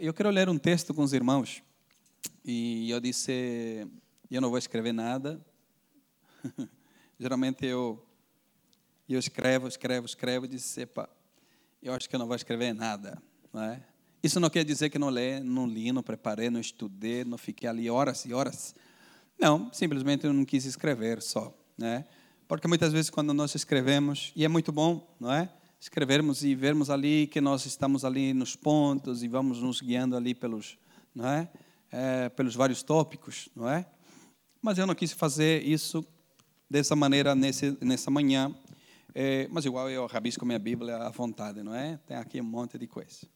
eu quero ler um texto com os irmãos. E eu disse, eu não vou escrever nada. Geralmente eu, eu escrevo, escrevo, escrevo e disse, epa, eu acho que eu não vou escrever nada. Não é? Isso não quer dizer que não lê, não li, não preparei, não estudei, não fiquei ali horas e horas. Não, simplesmente eu não quis escrever só, né? Porque muitas vezes quando nós escrevemos, e é muito bom, não é? Escrevermos e vermos ali que nós estamos ali nos pontos e vamos nos guiando ali pelos, não é? é pelos vários tópicos, não é? Mas eu não quis fazer isso dessa maneira nesse, nessa manhã. É, mas igual eu rabisco minha Bíblia à vontade, não é? Tem aqui um monte de coisa.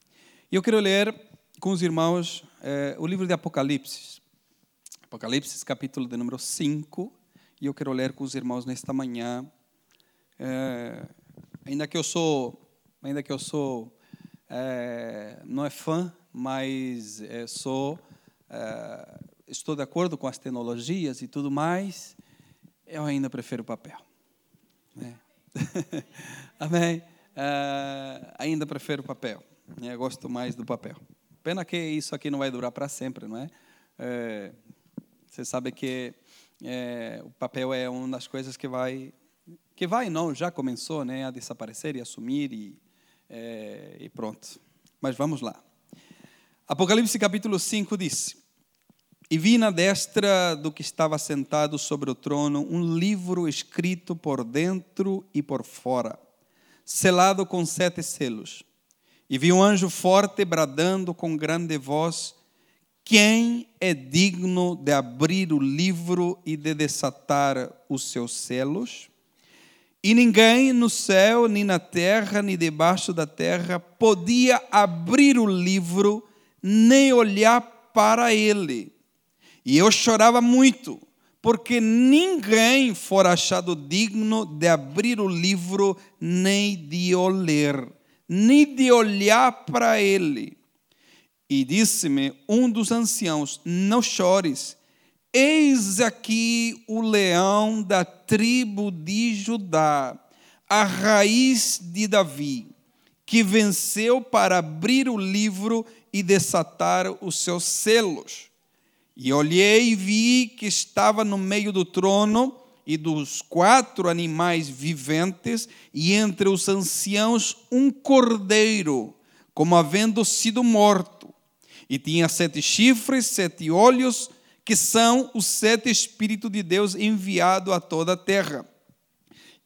E eu quero ler com os irmãos é, o livro de Apocalipse. Apocalipse, capítulo de número 5. E eu quero ler com os irmãos nesta manhã. É, ainda que eu sou, ainda que eu sou, é, não é fã, mas é, sou, é, estou de acordo com as tecnologias e tudo mais, eu ainda prefiro papel. Né? Amém? É, ainda prefiro papel. Eu gosto mais do papel. Pena que isso aqui não vai durar para sempre, não é? é? Você sabe que é, o papel é uma das coisas que vai, que vai não, já começou, né, a desaparecer e assumir e, é, e pronto. Mas vamos lá. Apocalipse capítulo 5 diz: E vi na destra do que estava sentado sobre o trono um livro escrito por dentro e por fora, selado com sete selos. E vi um anjo forte bradando com grande voz: Quem é digno de abrir o livro e de desatar os seus selos? E ninguém no céu, nem na terra, nem debaixo da terra podia abrir o livro, nem olhar para ele. E eu chorava muito, porque ninguém fora achado digno de abrir o livro, nem de o ler nem de olhar para ele. E disse-me um dos anciãos: Não chores, eis aqui o leão da tribo de Judá, a raiz de Davi, que venceu para abrir o livro e desatar os seus selos. E olhei e vi que estava no meio do trono e dos quatro animais viventes, e entre os anciãos um cordeiro, como havendo sido morto. E tinha sete chifres, sete olhos, que são os sete Espíritos de Deus enviado a toda a terra.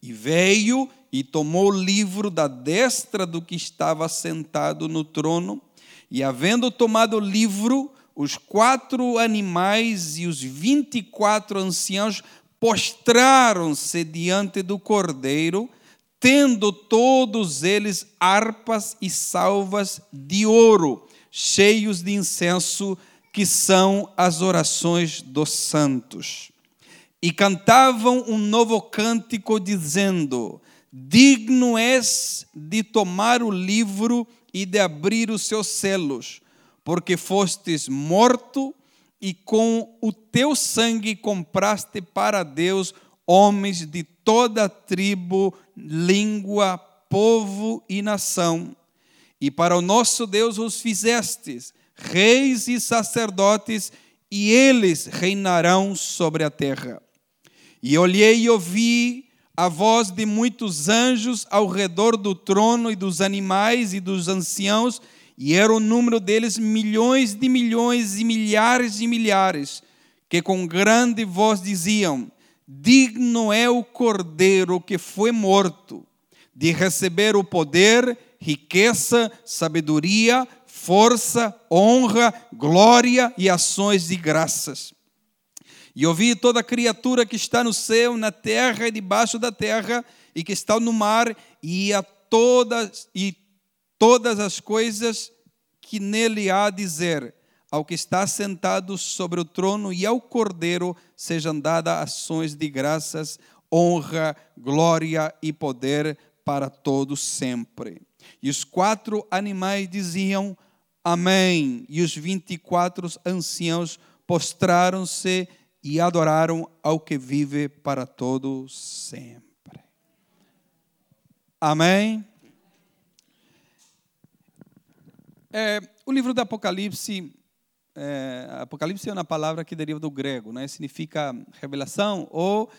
E veio e tomou o livro da destra do que estava sentado no trono, e havendo tomado o livro, os quatro animais e os vinte e quatro anciãos postraram-se diante do cordeiro, tendo todos eles harpas e salvas de ouro, cheios de incenso, que são as orações dos santos. E cantavam um novo cântico, dizendo: Digno és de tomar o livro e de abrir os seus selos, porque fostes morto e com o teu sangue compraste para Deus homens de toda tribo, língua, povo e nação. E para o nosso Deus os fizestes reis e sacerdotes, e eles reinarão sobre a terra. E olhei e ouvi a voz de muitos anjos ao redor do trono e dos animais e dos anciãos, e era o número deles milhões de milhões e milhares de milhares, que com grande voz diziam: Digno é o cordeiro que foi morto, de receber o poder, riqueza, sabedoria, força, honra, glória e ações de graças. E ouvi toda criatura que está no céu, na terra e debaixo da terra, e que está no mar, e a todas e todas as coisas que nele há a dizer, ao que está sentado sobre o trono e ao Cordeiro sejam dadas ações de graças, honra, glória e poder para todos sempre. E os quatro animais diziam Amém. E os vinte e quatro anciãos postraram-se e adoraram ao que vive para todos sempre. Amém. É, o livro do Apocalipse, é, Apocalipse é uma palavra que deriva do grego, né? significa revelação ou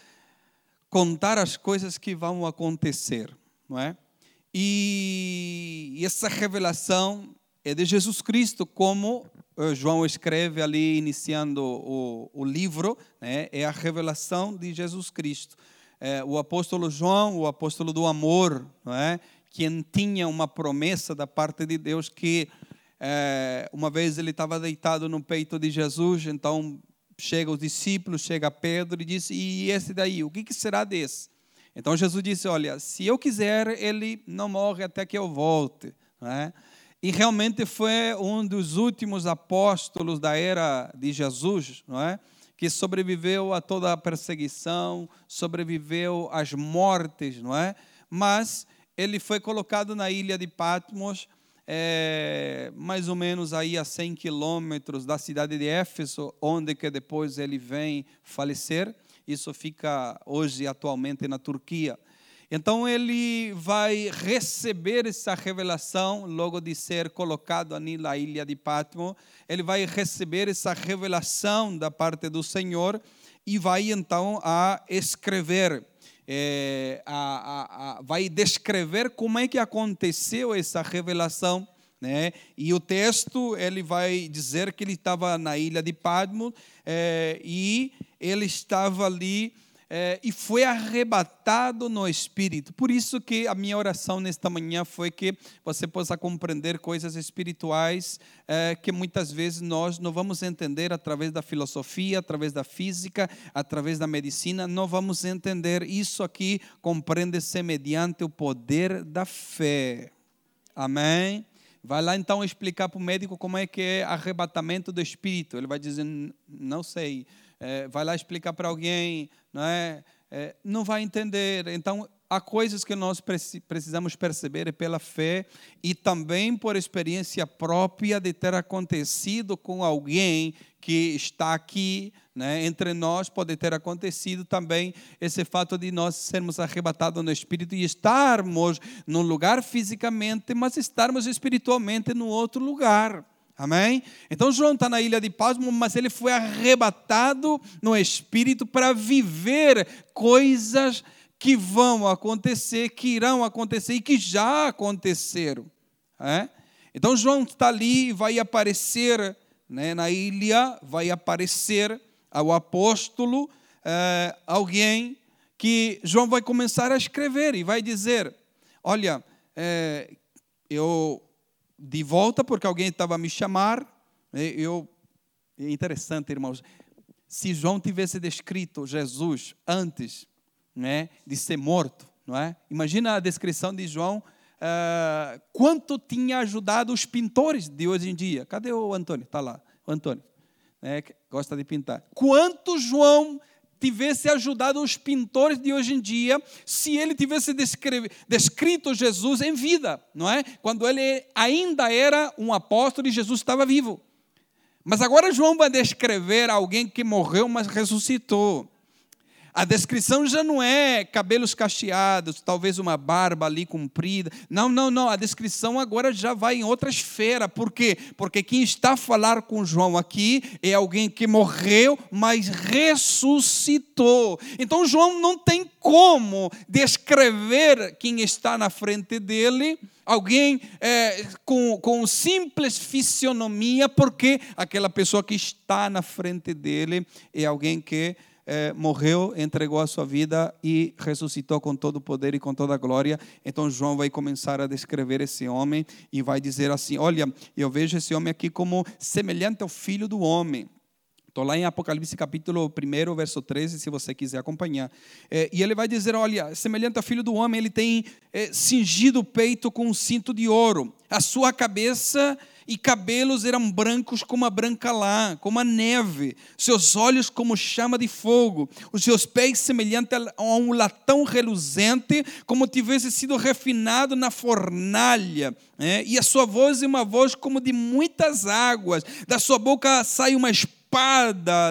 contar as coisas que vão acontecer, não é? E, e essa revelação é de Jesus Cristo, como eh, João escreve ali, iniciando o, o livro, né? é a revelação de Jesus Cristo. É, o apóstolo João, o apóstolo do amor, não é? quem tinha uma promessa da parte de Deus que é, uma vez ele estava deitado no peito de Jesus, então chega os discípulos, chega Pedro e diz: E esse daí, o que, que será desse? Então Jesus disse: Olha, se eu quiser, ele não morre até que eu volte. Né? E realmente foi um dos últimos apóstolos da era de Jesus, não é? que sobreviveu a toda a perseguição, sobreviveu às mortes, não é? Mas ele foi colocado na ilha de Patmos é, mais ou menos aí a 100 quilômetros da cidade de Éfeso, onde que depois ele vem falecer. Isso fica hoje, atualmente, na Turquia. Então ele vai receber essa revelação logo de ser colocado ali na ilha de Patmos. Ele vai receber essa revelação da parte do Senhor e vai então a escrever é, a, a, a, vai descrever como é que aconteceu essa revelação. Né? E o texto ele vai dizer que ele estava na ilha de Padmo é, e ele estava ali é, e foi arrebatado no espírito. Por isso que a minha oração nesta manhã foi que você possa compreender coisas espirituais é, que muitas vezes nós não vamos entender através da filosofia, através da física, através da medicina, não vamos entender. Isso aqui compreende-se mediante o poder da fé. Amém? Vai lá então explicar para o médico como é que é arrebatamento do espírito. Ele vai dizer, não sei é, vai lá explicar para alguém, não é? é? Não vai entender. Então, há coisas que nós precisamos perceber pela fé e também por experiência própria de ter acontecido com alguém que está aqui, né, entre nós, pode ter acontecido também esse fato de nós sermos arrebatados no espírito e estarmos num lugar fisicamente, mas estarmos espiritualmente no outro lugar. Amém? Então João está na ilha de Pasmo, mas ele foi arrebatado no espírito para viver coisas que vão acontecer, que irão acontecer e que já aconteceram. É? Então João está ali e vai aparecer né, na ilha, vai aparecer ao apóstolo é, alguém que João vai começar a escrever e vai dizer: Olha, é, eu de volta porque alguém estava a me chamar. Eu, é interessante, irmãos. Se João tivesse descrito Jesus antes né, de ser morto, não é? Imagina a descrição de João. Uh, quanto tinha ajudado os pintores de hoje em dia? Cadê o Antônio? Está lá, o Antônio. É, gosta de pintar. Quanto João tivesse ajudado os pintores de hoje em dia se ele tivesse descrito Jesus em vida, não é? Quando ele ainda era um apóstolo e Jesus estava vivo. Mas agora João vai descrever alguém que morreu, mas ressuscitou. A descrição já não é cabelos cacheados, talvez uma barba ali comprida. Não, não, não. A descrição agora já vai em outra esfera. Por quê? Porque quem está a falar com João aqui é alguém que morreu, mas ressuscitou. Então João não tem como descrever quem está na frente dele alguém é, com, com simples fisionomia, porque aquela pessoa que está na frente dele é alguém que é, morreu, entregou a sua vida e ressuscitou com todo o poder e com toda a glória. Então João vai começar a descrever esse homem e vai dizer assim: Olha, eu vejo esse homem aqui como semelhante ao filho do homem. Estou lá em Apocalipse capítulo 1, verso 13, se você quiser acompanhar. É, e ele vai dizer: olha, semelhante ao filho do homem, ele tem é, cingido o peito com um cinto de ouro. A sua cabeça e cabelos eram brancos como a branca lã, como a neve, seus olhos como chama de fogo, os seus pés semelhante a um latão reluzente, como tivesse sido refinado na fornalha, né? e a sua voz é uma voz como de muitas águas, da sua boca sai uma espada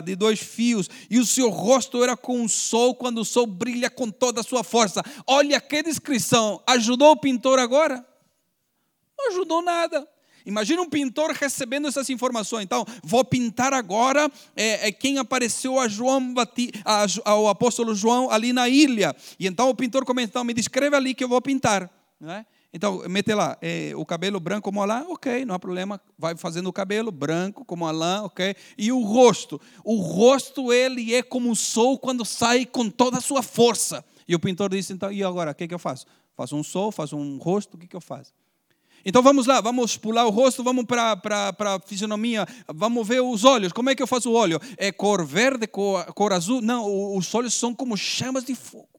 de dois fios, e o seu rosto era como o sol quando o sol brilha com toda a sua força. Olha que descrição! Ajudou o pintor agora? Não ajudou nada. Imagina um pintor recebendo essas informações. Então, vou pintar agora é, é quem apareceu a João a, ao apóstolo João ali na ilha. E então o pintor começa, então, me descreve ali que eu vou pintar. Né? Então, mete lá, é, o cabelo branco como Alain, ok, não há problema. Vai fazendo o cabelo branco como Alain, ok. E o rosto. O rosto, ele é como o sol quando sai com toda a sua força. E o pintor disse, então, e agora, o que, que eu faço? Faço um sol, faço um rosto, o que, que eu faço? Então vamos lá, vamos pular o rosto, vamos para a fisionomia, vamos ver os olhos. Como é que eu faço o olho? É cor verde, cor, cor azul? Não, os olhos são como chamas de fogo.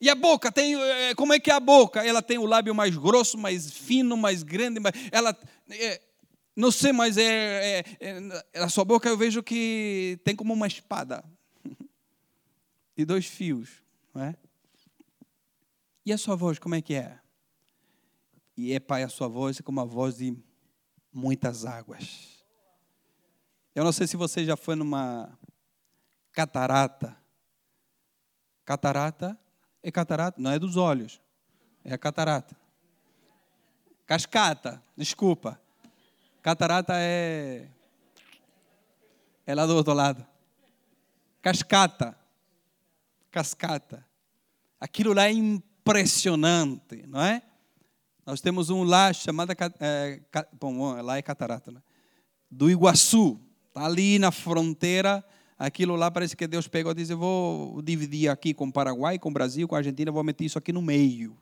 E a boca tem, é, como é que é a boca? Ela tem o lábio mais grosso, mais fino, mais grande, mais, ela, é, não sei, mas é, é, é, a sua boca eu vejo que tem como uma espada e dois fios, não é? E a sua voz como é que é? E é, Pai, a sua voz é como a voz de muitas águas. Eu não sei se você já foi numa catarata. Catarata é catarata, não é dos olhos, é a catarata. Cascata, desculpa. Catarata é. É lá do outro lado. Cascata. Cascata. Aquilo lá é impressionante, não é? Nós temos um lá chamado, é, bom, lá é catarata, né? do Iguaçu, está ali na fronteira. Aquilo lá parece que Deus pegou e disse: Eu vou dividir aqui com o Paraguai, com o Brasil, com a Argentina, vou meter isso aqui no meio.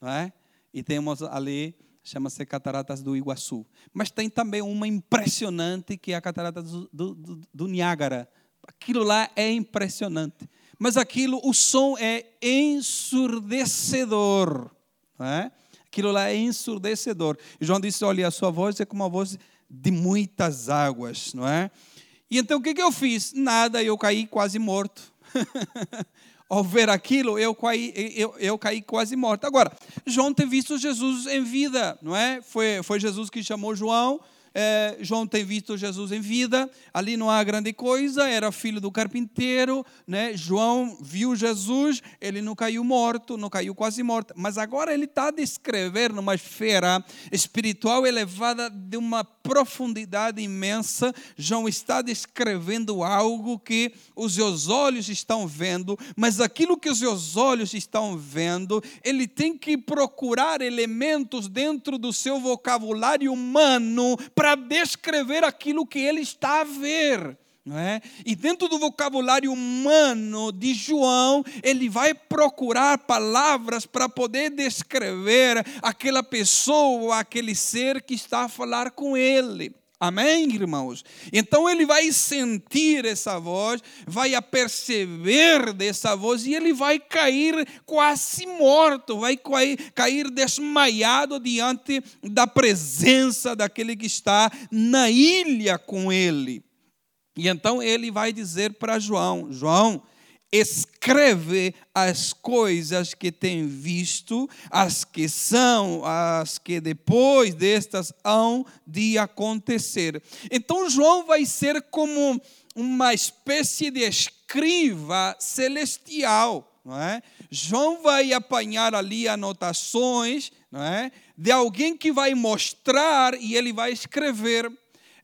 Não é? E temos ali, chama-se Cataratas do Iguaçu. Mas tem também uma impressionante que é a Catarata do, do, do Niágara. Aquilo lá é impressionante. Mas aquilo, o som é ensurdecedor. Não é? Aquilo lá é ensurdecedor. João disse: Olha, a sua voz é como a voz de muitas águas, não é? E então o que, que eu fiz? Nada, eu caí quase morto. Ao ver aquilo, eu caí, eu, eu caí quase morto. Agora, João tem visto Jesus em vida, não é? Foi, foi Jesus que chamou João é, João tem visto Jesus em vida, ali não há grande coisa, era filho do carpinteiro, né? João viu Jesus, ele não caiu morto, não caiu quase morto, mas agora ele está a descrever numa esfera espiritual elevada de uma profundidade imensa. João está descrevendo algo que os seus olhos estão vendo, mas aquilo que os seus olhos estão vendo, ele tem que procurar elementos dentro do seu vocabulário humano para descrever aquilo que ele está a ver. É? E dentro do vocabulário humano de João, ele vai procurar palavras para poder descrever aquela pessoa, aquele ser que está a falar com ele. Amém, irmãos? Então ele vai sentir essa voz, vai aperceber dessa voz e ele vai cair quase morto, vai cair desmaiado diante da presença daquele que está na ilha com ele. E então ele vai dizer para João: João, escreve as coisas que tem visto, as que são, as que depois destas hão de acontecer. Então João vai ser como uma espécie de escriva celestial, não é? João vai apanhar ali anotações, não é? De alguém que vai mostrar e ele vai escrever.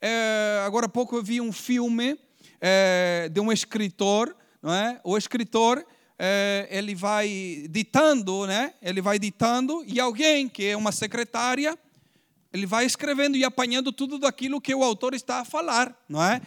É, agora há pouco eu vi um filme é, de um escritor não é? O escritor é, ele vai ditando, né? Ele vai ditando e alguém que é uma secretária ele vai escrevendo e apanhando tudo daquilo que o autor está a falar, não é?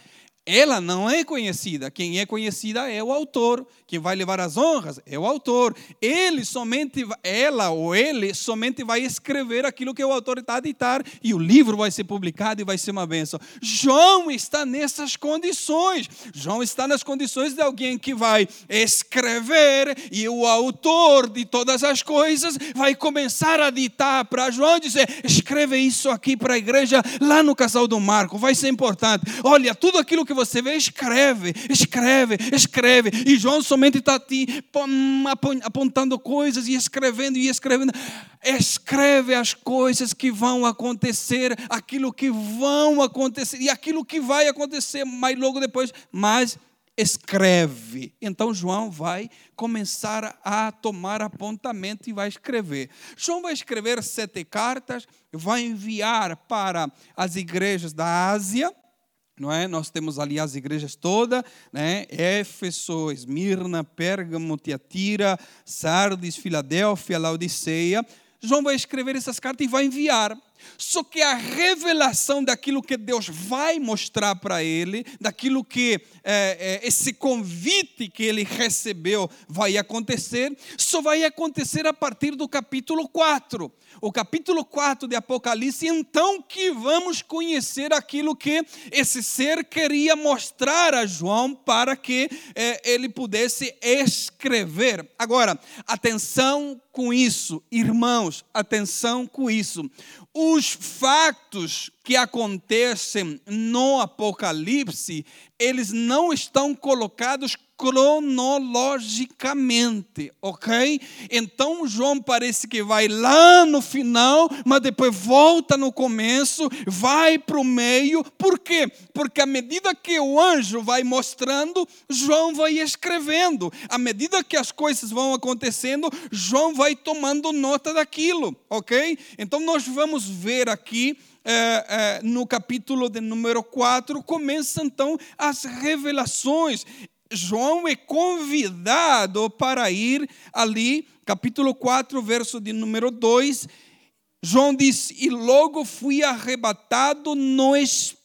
Ela não é conhecida. Quem é conhecida é o autor. Quem vai levar as honras é o autor. Ele somente, ela ou ele somente vai escrever aquilo que o autor está a ditar e o livro vai ser publicado e vai ser uma bênção. João está nessas condições. João está nas condições de alguém que vai escrever e o autor de todas as coisas vai começar a ditar para João dizer: escreve isso aqui para a igreja lá no Casal do Marco, vai ser importante. Olha, tudo aquilo que que você vê, escreve, escreve, escreve. E João somente está apontando coisas e escrevendo e escrevendo. Escreve as coisas que vão acontecer, aquilo que vão acontecer e aquilo que vai acontecer mais logo depois. Mas escreve. Então João vai começar a tomar apontamento e vai escrever. João vai escrever sete cartas, vai enviar para as igrejas da Ásia, não é? Nós temos ali as igrejas todas, né? Éfeso, Esmirna, Pérgamo, Tiatira, Sardes, Filadélfia, Laodiceia. João vai escrever essas cartas e vai enviar. Só que a revelação daquilo que Deus vai mostrar para ele, daquilo que é, é, esse convite que ele recebeu vai acontecer, só vai acontecer a partir do capítulo 4. O capítulo 4 de Apocalipse, então que vamos conhecer aquilo que esse ser queria mostrar a João para que é, ele pudesse escrever. Agora, atenção com isso, irmãos, atenção com isso. Os fatos que acontecem no Apocalipse, eles não estão colocados cronologicamente, ok? Então João parece que vai lá no final, mas depois volta no começo, vai para o meio, por quê? Porque à medida que o anjo vai mostrando, João vai escrevendo, à medida que as coisas vão acontecendo, João vai tomando nota daquilo, ok? Então nós vamos ver aqui é, é, no capítulo de número 4, começam então as revelações. João é convidado para ir ali, capítulo 4, verso de número 2. João diz: E logo fui arrebatado no espírito.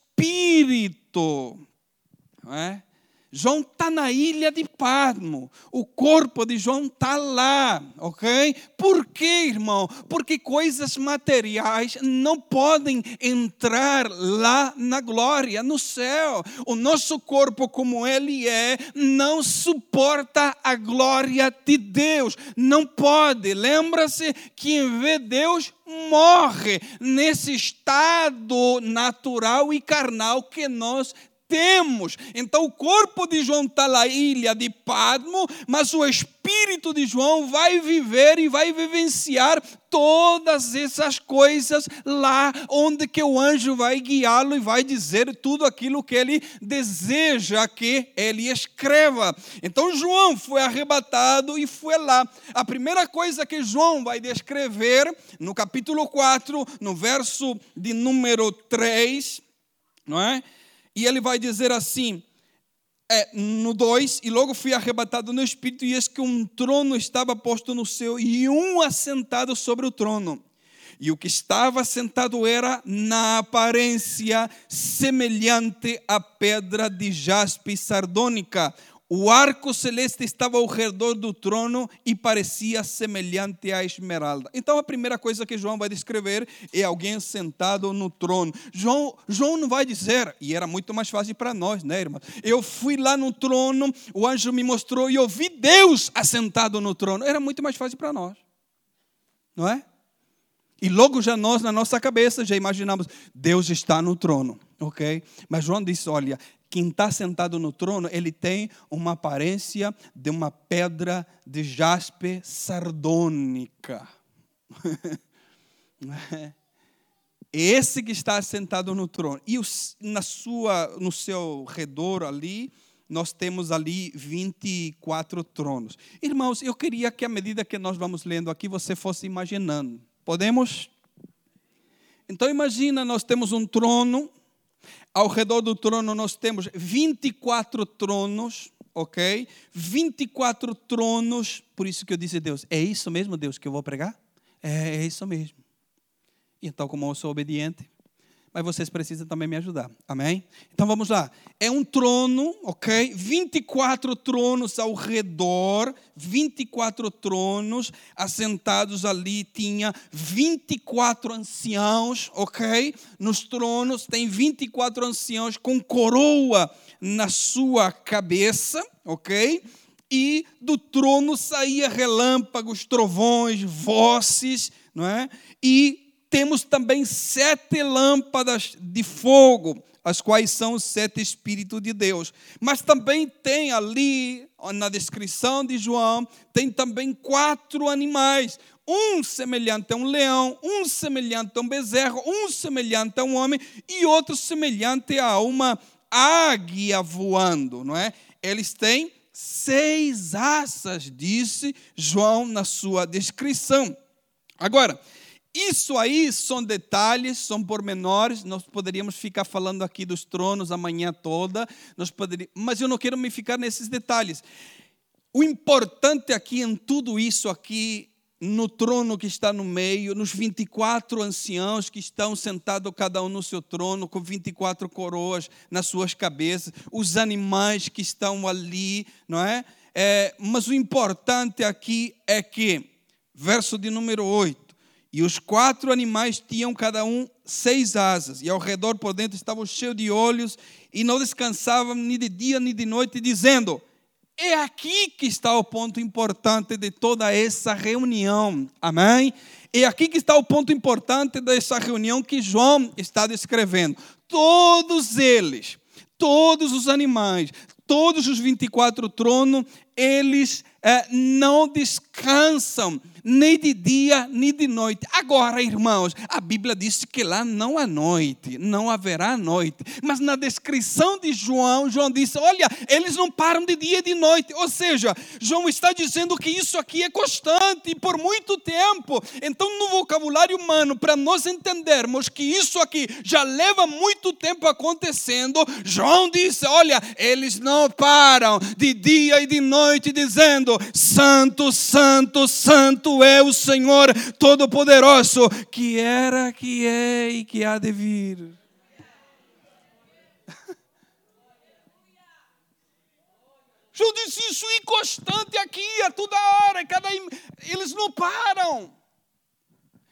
Não é? João está na ilha de Patmo. O corpo de João está lá, ok? Por quê, irmão? Porque coisas materiais não podem entrar lá na glória, no céu. O nosso corpo, como ele é, não suporta a glória de Deus. Não pode. Lembra-se que em de Deus morre nesse estado natural e carnal que nós temos. Então o corpo de João está na ilha de Padmo, mas o espírito de João vai viver e vai vivenciar todas essas coisas lá onde que o anjo vai guiá-lo e vai dizer tudo aquilo que ele deseja que ele escreva. Então João foi arrebatado e foi lá. A primeira coisa que João vai descrever no capítulo 4, no verso de número 3, não é? E ele vai dizer assim, é, no 2, e logo fui arrebatado no espírito, e eis que um trono estava posto no céu, e um assentado sobre o trono. E o que estava sentado era, na aparência, semelhante à pedra de jaspe sardônica, o arco celeste estava ao redor do trono e parecia semelhante à esmeralda. Então a primeira coisa que João vai descrever é alguém sentado no trono. João, João não vai dizer, e era muito mais fácil para nós, né, irmão? Eu fui lá no trono, o anjo me mostrou e eu vi Deus assentado no trono. Era muito mais fácil para nós, não é? E logo já nós, na nossa cabeça, já imaginamos, Deus está no trono, ok? Mas João disse: olha, quem está sentado no trono, ele tem uma aparência de uma pedra de jaspe sardônica. Esse que está sentado no trono. E na sua, no seu redor ali, nós temos ali 24 tronos. Irmãos, eu queria que à medida que nós vamos lendo aqui, você fosse imaginando. Podemos? Então imagina, nós temos um trono ao redor do trono nós temos 24 tronos, ok? 24 tronos. Por isso que eu disse a Deus: é isso mesmo, Deus, que eu vou pregar? É, é isso mesmo. Então, como eu sou obediente, mas vocês precisam também me ajudar. Amém? Então vamos lá. É um trono, ok? 24 tronos ao redor, 24 tronos assentados ali. Tinha 24 anciãos, ok? Nos tronos tem 24 anciãos com coroa na sua cabeça, ok? E do trono saía relâmpagos, trovões, vozes, não é? E temos também sete lâmpadas de fogo, as quais são os sete Espíritos de Deus. Mas também tem ali, na descrição de João, tem também quatro animais. Um semelhante a um leão, um semelhante a um bezerro, um semelhante a um homem e outro semelhante a uma águia voando, não é? eles têm seis asas, disse João na sua descrição. Agora, isso aí são detalhes, são pormenores. Nós poderíamos ficar falando aqui dos tronos a manhã toda, nós poderíamos, mas eu não quero me ficar nesses detalhes. O importante aqui em tudo isso aqui, no trono que está no meio, nos 24 anciãos que estão sentados cada um no seu trono, com 24 coroas nas suas cabeças, os animais que estão ali, não é? é mas o importante aqui é que, verso de número 8, e os quatro animais tinham cada um seis asas, e ao redor por dentro estavam cheios de olhos, e não descansavam nem de dia nem de noite, dizendo: É aqui que está o ponto importante de toda essa reunião. Amém? É aqui que está o ponto importante dessa reunião que João está descrevendo. Todos eles, todos os animais, todos os 24 tronos, eles é, não descansam nem de dia nem de noite. Agora, irmãos, a Bíblia diz que lá não há noite, não haverá noite. Mas na descrição de João, João disse: Olha, eles não param de dia e de noite. Ou seja, João está dizendo que isso aqui é constante por muito tempo. Então, no vocabulário humano, para nós entendermos que isso aqui já leva muito tempo acontecendo, João disse: Olha, eles não param de dia e de noite, dizendo: Santo, Santo, Santo é o Senhor Todo-Poderoso, que era, que é e que há de vir. João disse isso inconstante aqui, a toda hora, cada eles não param.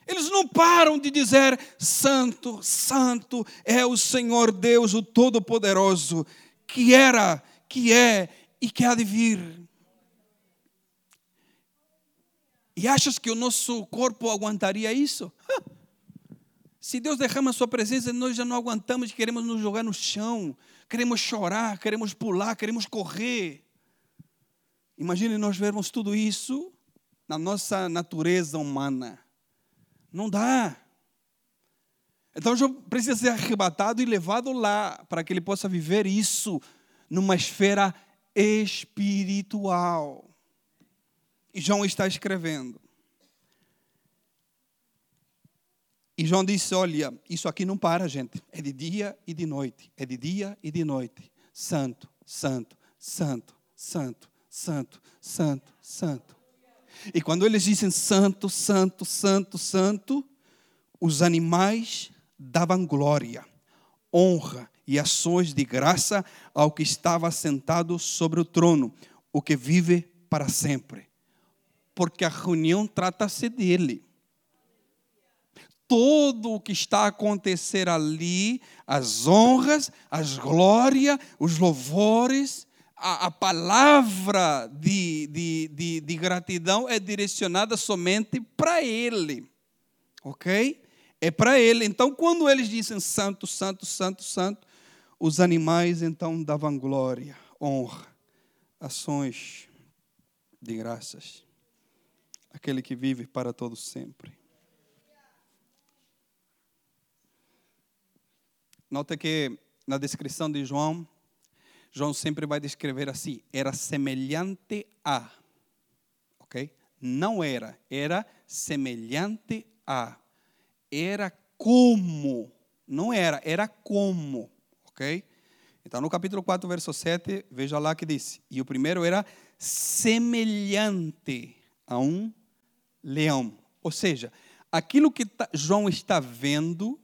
Eles não param de dizer: Santo, Santo é o Senhor Deus, o Todo-Poderoso, que era, que é e que há de vir. E achas que o nosso corpo aguentaria isso? Se Deus derrama sua presença, nós já não aguentamos, queremos nos jogar no chão, queremos chorar, queremos pular, queremos correr. Imagine nós vermos tudo isso na nossa natureza humana. Não dá. Então João precisa ser arrebatado e levado lá para que ele possa viver isso numa esfera espiritual. João está escrevendo. E João disse: Olha, isso aqui não para, gente. É de dia e de noite. É de dia e de noite. Santo, santo, santo, santo, santo, santo, santo. E quando eles dizem santo, santo, santo, santo, os animais davam glória, honra e ações de graça ao que estava sentado sobre o trono, o que vive para sempre porque a reunião trata-se dele. Tudo o que está a acontecer ali, as honras, as glórias, os louvores, a, a palavra de, de, de, de gratidão é direcionada somente para ele. Ok? É para ele. Então, quando eles dizem santo, santo, santo, santo, os animais então davam glória, honra, ações de graças aquele que vive para todo sempre. Nota que na descrição de João, João sempre vai descrever assim: era semelhante a. Ok? Não era, era semelhante a. Era como. Não era, era como. Ok? Então, no capítulo 4, verso 7, veja lá que diz: E o primeiro era semelhante a um leão. Ou seja, aquilo que tá, João está vendo,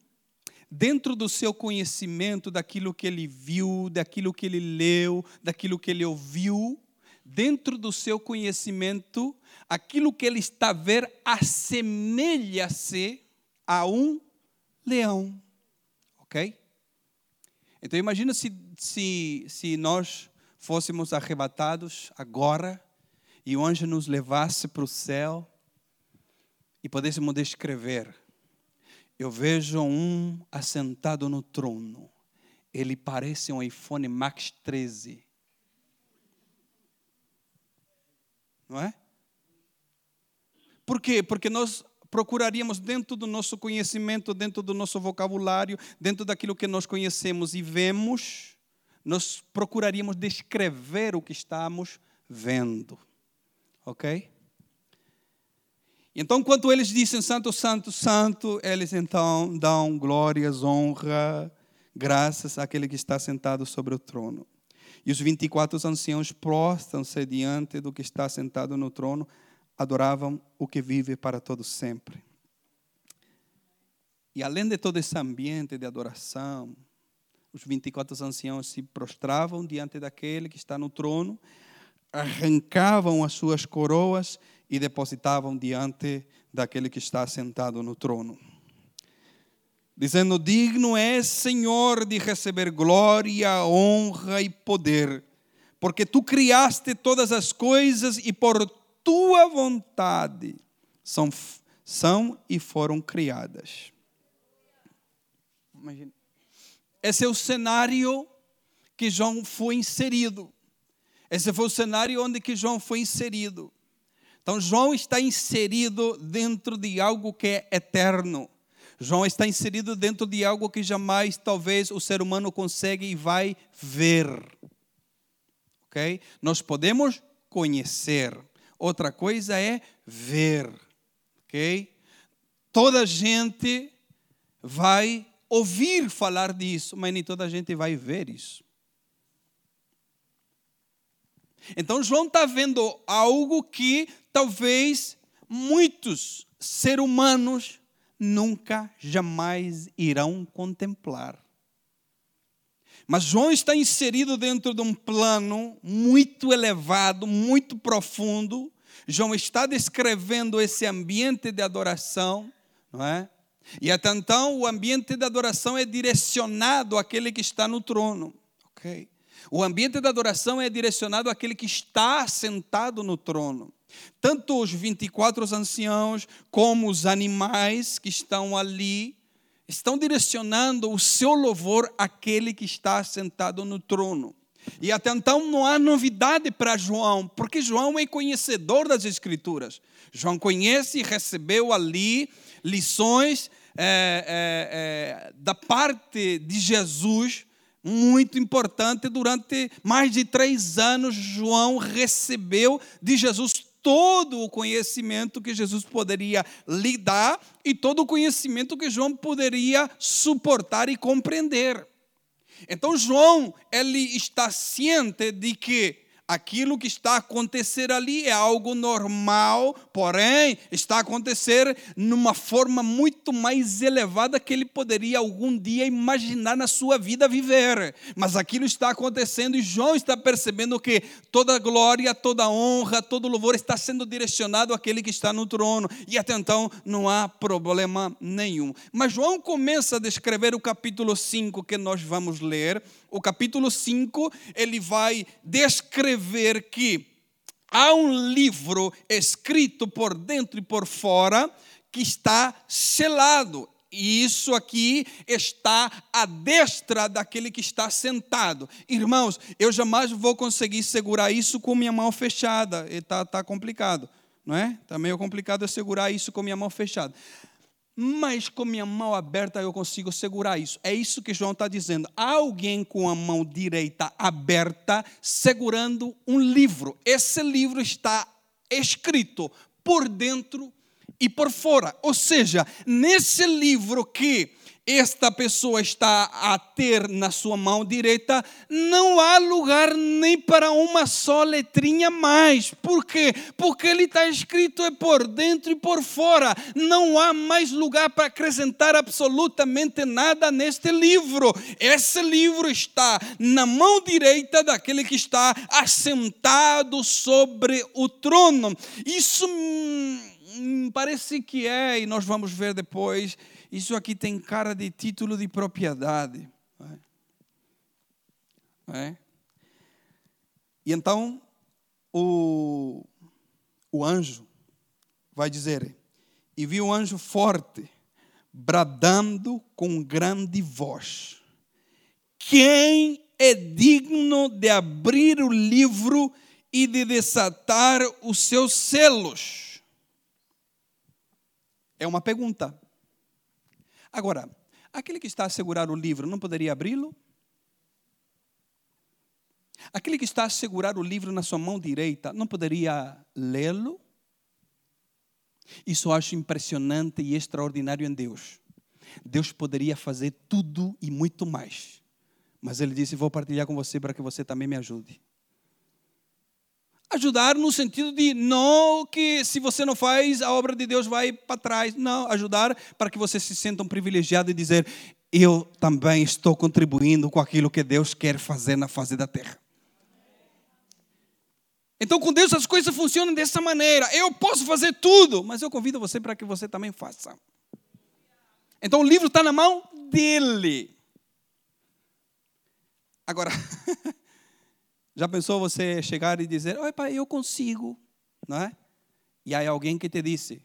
dentro do seu conhecimento daquilo que ele viu, daquilo que ele leu, daquilo que ele ouviu, dentro do seu conhecimento, aquilo que ele está a ver assemelha-se a um leão. Ok? Então imagina se, se, se nós fôssemos arrebatados agora e o anjo nos levasse para o céu e pudéssemos descrever, eu vejo um assentado no trono. Ele parece um iPhone Max 13. Não é? Por quê? Porque nós procuraríamos dentro do nosso conhecimento, dentro do nosso vocabulário, dentro daquilo que nós conhecemos e vemos, nós procuraríamos descrever o que estamos vendo. Ok? Então, quando eles dizem Santo, Santo, Santo, eles então dão glórias, honra, graças àquele que está sentado sobre o trono. E os 24 anciãos prostram-se diante do que está sentado no trono, adoravam o que vive para todo sempre. E além de todo esse ambiente de adoração, os 24 anciãos se prostravam diante daquele que está no trono, arrancavam as suas coroas e depositavam diante daquele que está sentado no trono. Dizendo: Digno é, Senhor, de receber glória, honra e poder, porque tu criaste todas as coisas e por tua vontade são, são e foram criadas. Imagina. Esse é o cenário que João foi inserido. Esse foi o cenário onde que João foi inserido. Então João está inserido dentro de algo que é eterno. João está inserido dentro de algo que jamais talvez o ser humano consegue e vai ver. OK? Nós podemos conhecer. Outra coisa é ver. OK? Toda gente vai ouvir falar disso, mas nem toda gente vai ver isso. Então João está vendo algo que talvez muitos seres humanos nunca, jamais irão contemplar. Mas João está inserido dentro de um plano muito elevado, muito profundo. João está descrevendo esse ambiente de adoração, não é? E até então o ambiente de adoração é direcionado àquele que está no trono. ok? O ambiente de adoração é direcionado àquele que está sentado no trono. Tanto os 24 anciãos como os animais que estão ali estão direcionando o seu louvor àquele que está sentado no trono. E até então não há novidade para João, porque João é conhecedor das Escrituras. João conhece e recebeu ali lições é, é, é, da parte de Jesus muito importante. Durante mais de três anos, João recebeu de Jesus todo o conhecimento que Jesus poderia lhe dar e todo o conhecimento que João poderia suportar e compreender. Então João, ele está ciente de que aquilo que está a acontecer ali é algo normal, porém está a acontecer numa forma muito mais elevada que ele poderia algum dia imaginar na sua vida viver. Mas aquilo está acontecendo e João está percebendo que toda glória, toda honra, todo louvor está sendo direcionado àquele que está no trono e até então não há problema nenhum. Mas João começa a descrever o capítulo 5 que nós vamos ler. O capítulo 5, ele vai descrever ver que há um livro escrito por dentro e por fora que está selado. E isso aqui está à destra daquele que está sentado. Irmãos, eu jamais vou conseguir segurar isso com minha mão fechada. Está tá complicado, não é? Está meio complicado eu segurar isso com minha mão fechada mas com minha mão aberta eu consigo segurar isso. É isso que João está dizendo. Há alguém com a mão direita aberta segurando um livro. Esse livro está escrito por dentro e por fora. Ou seja, nesse livro que esta pessoa está a ter na sua mão direita, não há lugar nem para uma só letrinha mais. Por quê? Porque ele está escrito é por dentro e por fora. Não há mais lugar para acrescentar absolutamente nada neste livro. Esse livro está na mão direita daquele que está assentado sobre o trono. Isso hum, parece que é, e nós vamos ver depois isso aqui tem cara de título de propriedade. É? E então, o, o anjo vai dizer: E vi um anjo forte, bradando com grande voz: Quem é digno de abrir o livro e de desatar os seus selos? É uma pergunta. Agora, aquele que está a segurar o livro não poderia abri-lo? Aquele que está a segurar o livro na sua mão direita não poderia lê-lo? Isso eu acho impressionante e extraordinário em Deus. Deus poderia fazer tudo e muito mais. Mas Ele disse: Vou partilhar com você para que você também me ajude. Ajudar no sentido de não que se você não faz, a obra de Deus vai para trás. Não, ajudar para que você se sinta um privilegiado e dizer: Eu também estou contribuindo com aquilo que Deus quer fazer na face da terra. Então, com Deus as coisas funcionam dessa maneira. Eu posso fazer tudo, mas eu convido você para que você também faça. Então, o livro está na mão dele. Agora, já pensou você chegar e dizer: Oi, pai, eu consigo, não é? E aí alguém que te disse: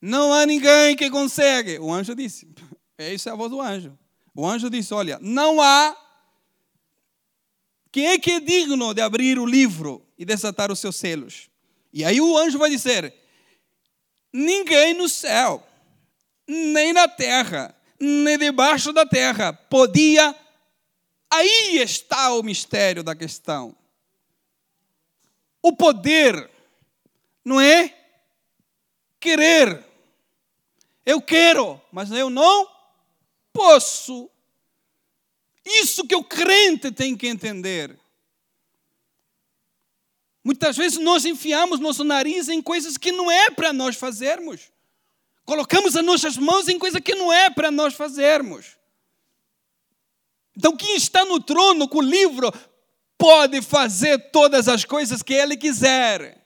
Não há ninguém que consegue. O anjo disse: Essa é a voz do anjo. O anjo disse: Olha, não há quem é que é digno de abrir o livro e desatar os seus selos? E aí o anjo vai dizer: ninguém no céu, nem na terra, nem debaixo da terra podia. Aí está o mistério da questão. O poder não é querer. Eu quero, mas eu não posso. Isso que o crente tem que entender. Muitas vezes nós enfiamos nosso nariz em coisas que não é para nós fazermos. Colocamos as nossas mãos em coisas que não é para nós fazermos. Então, quem está no trono com o livro pode fazer todas as coisas que ele quiser.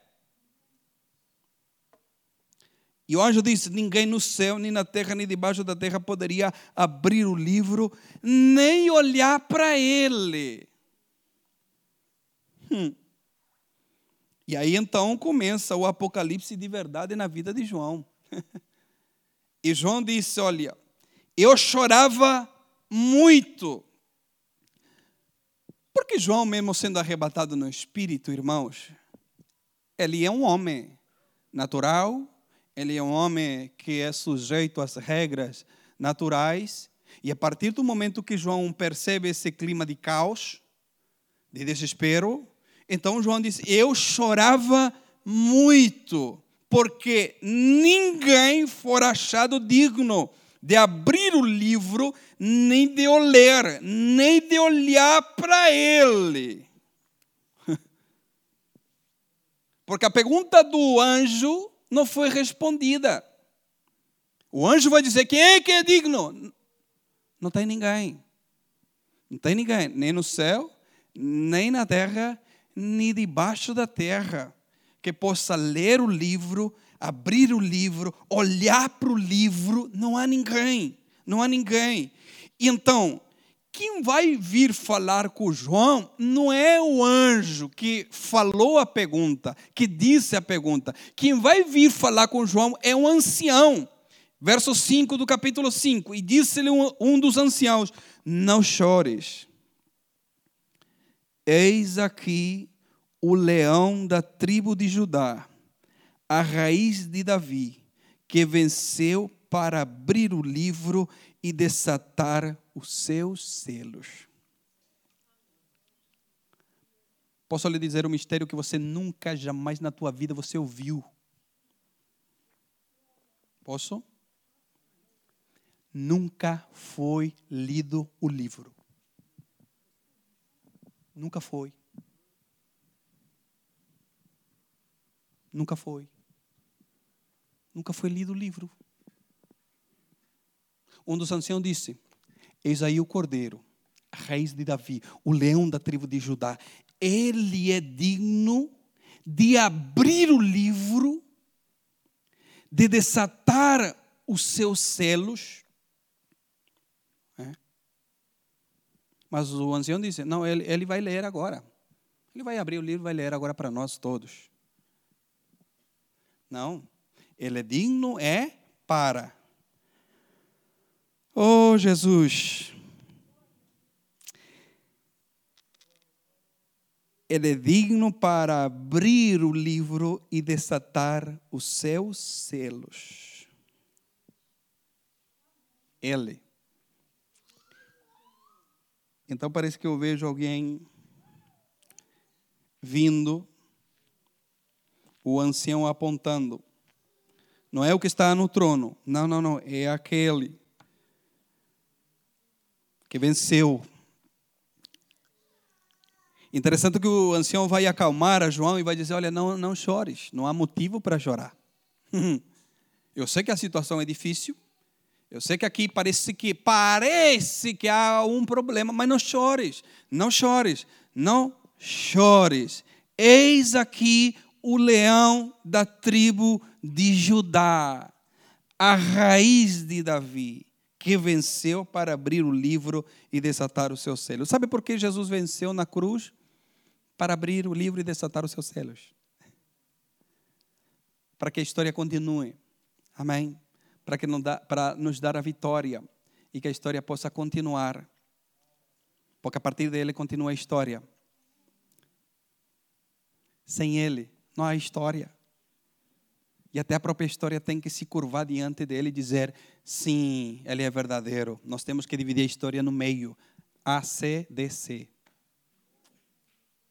E o anjo disse: Ninguém no céu, nem na terra, nem debaixo da terra poderia abrir o livro, nem olhar para ele. Hum. E aí então começa o apocalipse de verdade na vida de João. e João disse: Olha, eu chorava muito. Porque João, mesmo sendo arrebatado no espírito, irmãos, ele é um homem natural, ele é um homem que é sujeito às regras naturais, e a partir do momento que João percebe esse clima de caos, de desespero, então João diz: Eu chorava muito, porque ninguém for achado digno de abrir o livro, nem de ler, nem de olhar para ele. Porque a pergunta do anjo não foi respondida. O anjo vai dizer: quem é que é digno? Não tem ninguém. Não tem ninguém, nem no céu, nem na terra, nem debaixo da terra, que possa ler o livro, abrir o livro, olhar para o livro. Não há ninguém. Não há ninguém. Então, quem vai vir falar com João não é o anjo que falou a pergunta, que disse a pergunta. Quem vai vir falar com João é um ancião. Verso 5 do capítulo 5. E disse-lhe um dos anciãos: Não chores. Eis aqui o leão da tribo de Judá, a raiz de Davi, que venceu para abrir o livro e desatar os seus selos. Posso lhe dizer um mistério que você nunca, jamais na tua vida você ouviu. Posso? Nunca foi lido o livro. Nunca foi. Nunca foi. Nunca foi lido o livro. Um dos anciãos disse: Eis aí o cordeiro, a raiz de Davi, o leão da tribo de Judá. Ele é digno de abrir o livro, de desatar os seus selos. É. Mas o ancião disse: Não, ele, ele vai ler agora. Ele vai abrir o livro vai ler agora para nós todos. Não. Ele é digno é para Oh, Jesus. Ele é digno para abrir o livro e desatar os seus selos. Ele. Então parece que eu vejo alguém vindo, o ancião apontando. Não é o que está no trono. Não, não, não. É aquele que venceu. Interessante que o ancião vai acalmar a João e vai dizer: Olha, não, não chores, não há motivo para chorar. Eu sei que a situação é difícil, eu sei que aqui parece que parece que há um problema, mas não chores, não chores, não chores. Eis aqui o leão da tribo de Judá, a raiz de Davi, que venceu para abrir o livro e desatar os seus selos. Sabe por que Jesus venceu na cruz? Para abrir o livro e desatar os seus selos. Para que a história continue. Amém para, que dá, para nos dar a vitória e que a história possa continuar. Porque a partir dele continua a história. Sem ele, não há história. E até a própria história tem que se curvar diante dele e dizer: sim, ele é verdadeiro. Nós temos que dividir a história no meio. A, C, D, C.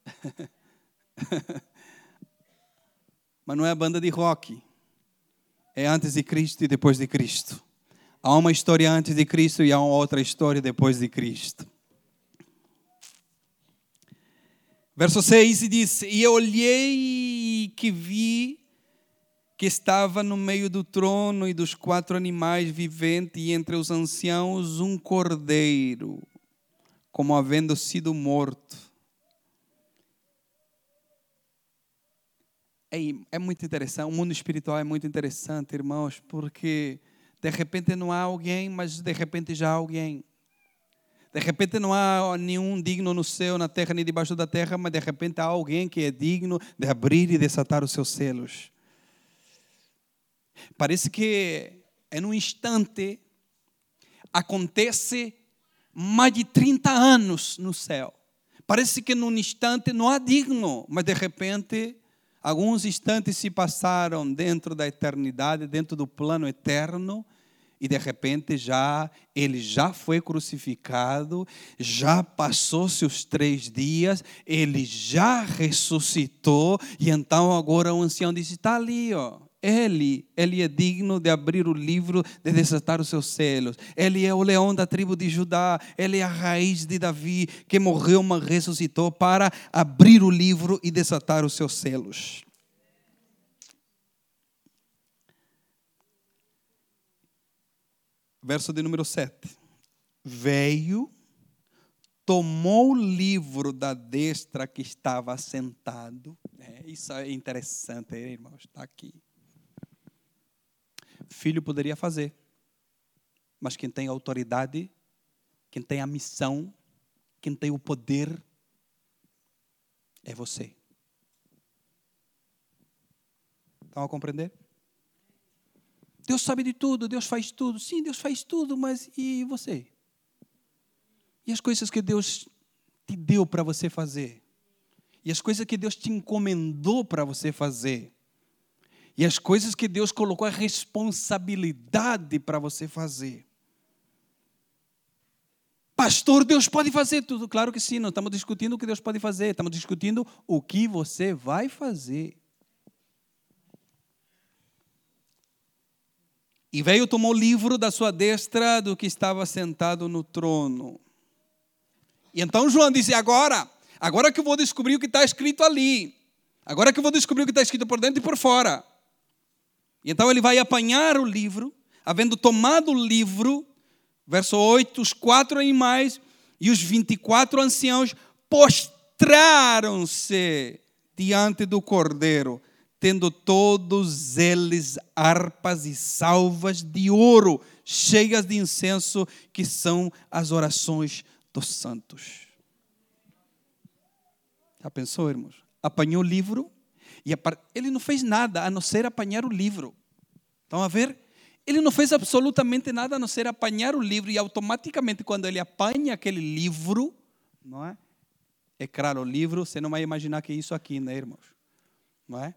Mas não é a banda de rock é antes de Cristo e depois de Cristo. Há uma história antes de Cristo e há uma outra história depois de Cristo. Verso 6 diz: E eu olhei que vi que estava no meio do trono e dos quatro animais viventes, e entre os anciãos um cordeiro, como havendo sido morto é, é muito interessante, o mundo espiritual é muito interessante, irmãos, porque de repente não há alguém, mas de repente já há alguém. De repente não há nenhum digno no céu, na terra, nem debaixo da terra, mas de repente há alguém que é digno de abrir e desatar os seus selos. Parece que é num instante acontece mais de 30 anos no céu. Parece que num instante não há digno, mas de repente Alguns instantes se passaram dentro da eternidade, dentro do plano eterno, e de repente já ele já foi crucificado, já passou-se os três dias, ele já ressuscitou, e então agora o ancião disse: está ali, ó. Ele, ele é digno de abrir o livro, de desatar os seus selos. Ele é o leão da tribo de Judá. Ele é a raiz de Davi, que morreu, mas ressuscitou para abrir o livro e desatar os seus selos. Verso de número 7. Veio, tomou o livro da destra que estava sentado. É, isso é interessante, irmãos, está aqui filho poderia fazer. Mas quem tem autoridade, quem tem a missão, quem tem o poder, é você. Estão a compreender? Deus sabe de tudo, Deus faz tudo. Sim, Deus faz tudo, mas e você? E as coisas que Deus te deu para você fazer? E as coisas que Deus te encomendou para você fazer? E as coisas que Deus colocou a responsabilidade para você fazer. Pastor, Deus pode fazer tudo? Claro que sim, não estamos discutindo o que Deus pode fazer, estamos discutindo o que você vai fazer. E veio tomou o livro da sua destra do que estava sentado no trono. E então João disse: Agora, agora que eu vou descobrir o que está escrito ali, agora que eu vou descobrir o que está escrito por dentro e por fora. E então ele vai apanhar o livro, havendo tomado o livro, verso 8, os quatro animais e os 24 anciãos postraram-se diante do cordeiro, tendo todos eles harpas e salvas de ouro, cheias de incenso, que são as orações dos santos. Já pensou, irmãos? Apanhou o livro, e ele não fez nada a não ser apanhar o livro. Estão a ver? Ele não fez absolutamente nada a não ser apanhar o livro e automaticamente quando ele apanha aquele livro, não é? É claro, o livro, você não vai imaginar que é isso aqui, né, irmãos? Não é?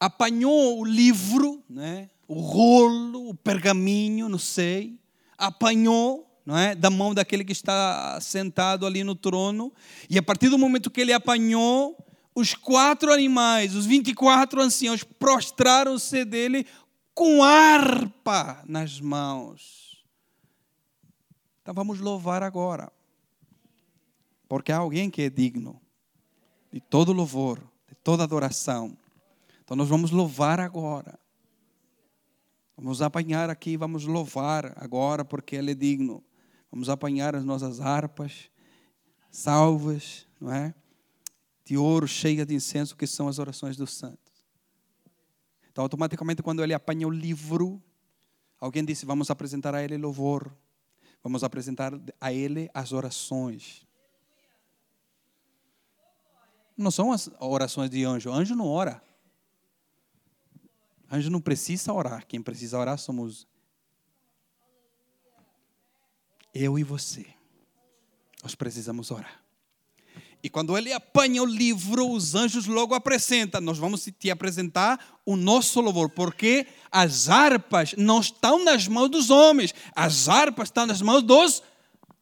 Apanhou o livro, né? O rolo, o pergaminho, não sei. Apanhou, não é? Da mão daquele que está sentado ali no trono. E a partir do momento que ele apanhou, os quatro animais, os 24 anciãos, prostraram-se dele com harpa nas mãos. Então vamos louvar agora. Porque há alguém que é digno de todo louvor, de toda adoração. Então nós vamos louvar agora. Vamos apanhar aqui, vamos louvar agora, porque Ele é digno. Vamos apanhar as nossas harpas, salvas, não é? De ouro cheia de incenso, que são as orações dos santos. Então, automaticamente, quando ele apanha o livro, alguém disse: Vamos apresentar a ele louvor, vamos apresentar a ele as orações. Não são as orações de anjo, anjo não ora. Anjo não precisa orar, quem precisa orar somos eu e você. Nós precisamos orar. E quando ele apanha o livro, os anjos logo apresentam. Nós vamos te apresentar o nosso louvor, porque as harpas não estão nas mãos dos homens, as harpas estão nas mãos dos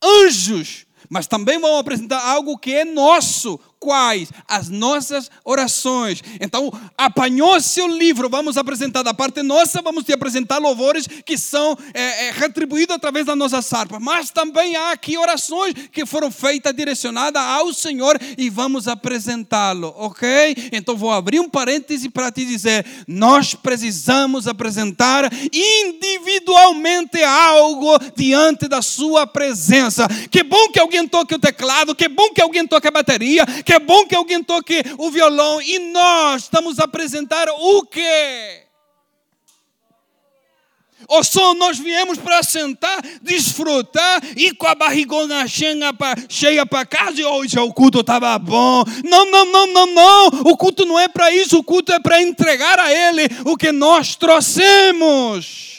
anjos. Mas também vamos apresentar algo que é nosso, quais? As nossas orações. Então, apanhou-se o livro, vamos apresentar da parte nossa, vamos te apresentar louvores que são é, é, retribuídos através das nossas harpas. Mas também há aqui orações que foram feitas, direcionadas ao Senhor e vamos apresentá-lo, ok? Então, vou abrir um parêntese para te dizer: nós precisamos apresentar individualmente algo diante da Sua presença. Que bom que alguém toque o teclado, que bom que alguém toque a bateria, que é bom que alguém toque o violão e nós estamos a apresentar o quê? Ou só nós viemos para sentar, desfrutar e com a barrigona cheia para casa e hoje o culto estava bom. Não, não, não, não, não. O culto não é para isso. O culto é para entregar a Ele o que nós trouxemos.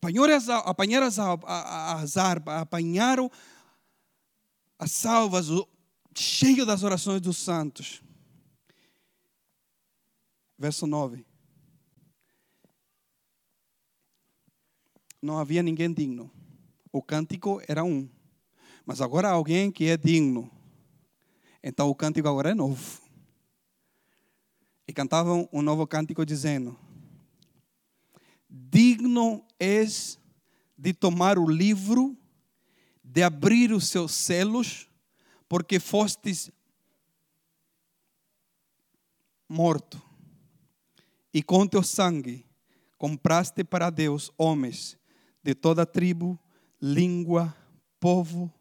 Apanharam as, apanharam as, as harpas, apanharam as salvas, cheio das orações dos santos. Verso 9. Não havia ninguém digno. O cântico era um. Mas agora há alguém que é digno. Então o cântico agora é novo. E cantavam um novo cântico dizendo: digno és de tomar o livro, de abrir os seus selos, porque fostes morto, e com teu sangue compraste para Deus homens de toda tribo, língua, povo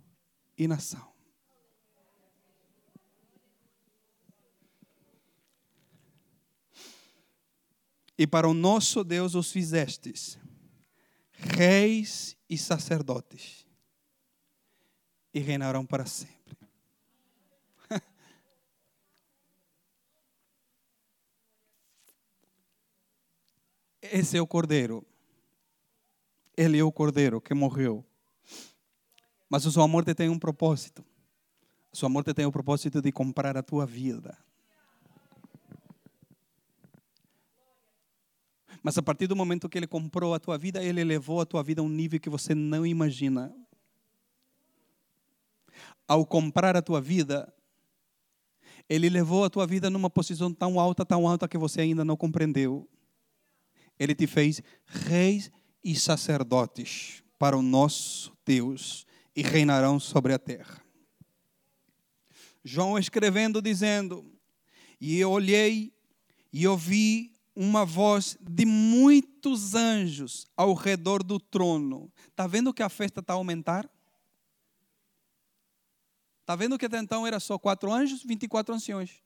e nação. E para o nosso Deus os fizestes, reis e sacerdotes, e reinarão para sempre. Esse é o cordeiro. Ele é o cordeiro que morreu. Mas a sua morte tem um propósito. A sua morte tem o propósito de comprar a tua vida. Mas a partir do momento que ele comprou a tua vida, ele levou a tua vida a um nível que você não imagina. Ao comprar a tua vida, ele levou a tua vida numa posição tão alta, tão alta que você ainda não compreendeu. Ele te fez reis e sacerdotes para o nosso Deus e reinarão sobre a terra. João escrevendo, dizendo: E eu olhei e ouvi uma voz de muitos anjos ao redor do trono. Está vendo que a festa está a aumentar? Está vendo que até então era só quatro anjos, 24 anciões.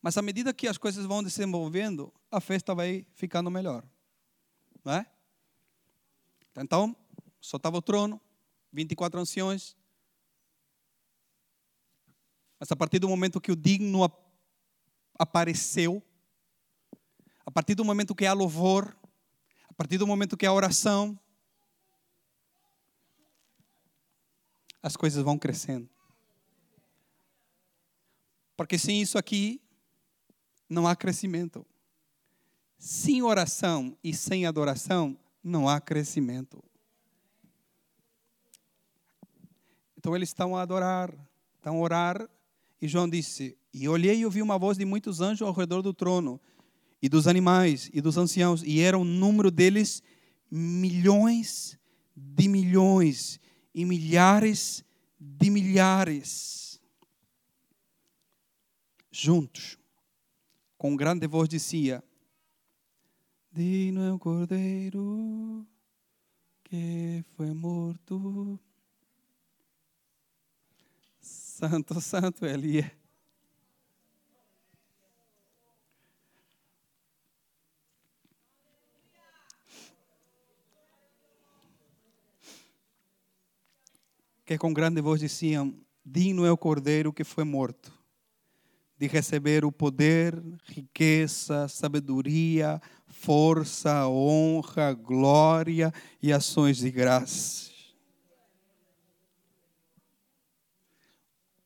Mas à medida que as coisas vão desenvolvendo, a festa vai ficando melhor. Não é? Então, só estava o trono, 24 anciões. Mas a partir do momento que o digno apareceu, a partir do momento que há louvor, a partir do momento que há oração, as coisas vão crescendo. Porque sem isso aqui, não há crescimento. sem oração e sem adoração, não há crescimento. Então eles estão a adorar, estão a orar, e João disse: E olhei e ouvi uma voz de muitos anjos ao redor do trono, e dos animais, e dos anciãos, e era o número deles milhões de milhões, e milhares de milhares, juntos, com grande voz dizia: Digno é o cordeiro que foi morto. Santo, santo ele é. Que com grande voz diziam: Digno é o cordeiro que foi morto, de receber o poder, riqueza, sabedoria, força, honra, glória e ações de graça.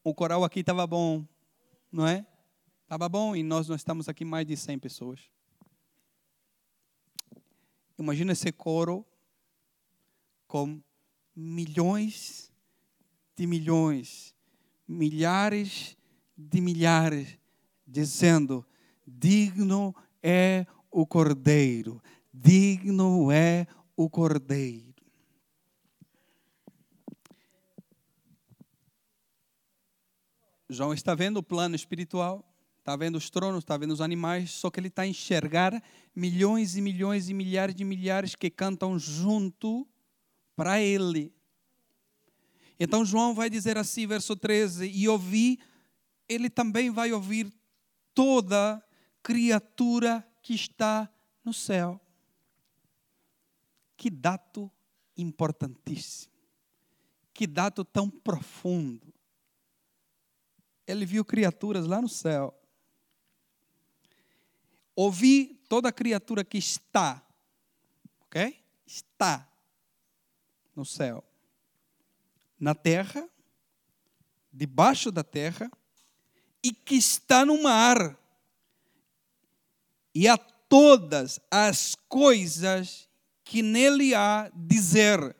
O coral aqui estava bom, não é? Estava bom e nós não estamos aqui mais de 100 pessoas. Imagina esse coro com milhões de milhões, milhares de milhares, dizendo: digno é o Cordeiro, digno é o Cordeiro. João está vendo o plano espiritual, está vendo os tronos, está vendo os animais, só que ele está a enxergar milhões e milhões e milhares de milhares que cantam junto para ele. Então João vai dizer assim, verso 13: E ouvi, ele também vai ouvir toda criatura que está no céu. Que dado importantíssimo. Que dado tão profundo. Ele viu criaturas lá no céu. Ouvi toda criatura que está, ok? Está no céu, na terra, debaixo da terra e que está no mar e a todas as coisas que nele há dizer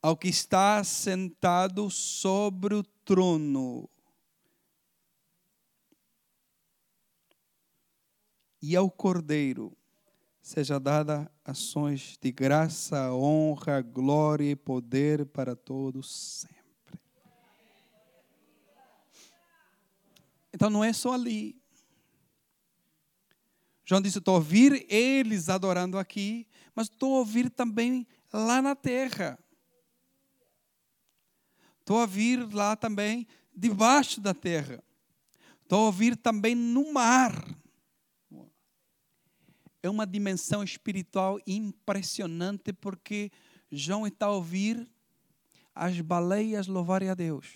ao que está sentado sobre o trono. E ao Cordeiro seja dada ações de graça, honra, glória e poder para todos sempre. Então não é só ali. João disse: estou a ouvir eles adorando aqui, mas estou a ouvir também lá na terra. Estou a ouvir lá também debaixo da terra. Estou a ouvir também no mar. É uma dimensão espiritual impressionante porque João está a ouvir as baleias louvarem a Deus.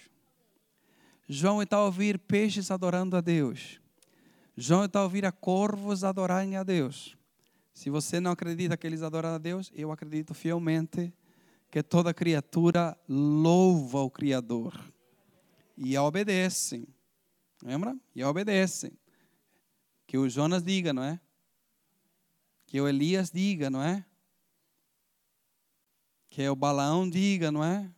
João está a ouvir peixes adorando a Deus. João está a ouvir a corvos adorarem a Deus. Se você não acredita que eles adoram a Deus, eu acredito fielmente que toda criatura louva o Criador e a obedecem. Lembra? E a obedecem. Que o Jonas diga, não é? Que o Elias diga, não é? Que o Balaão diga, não é?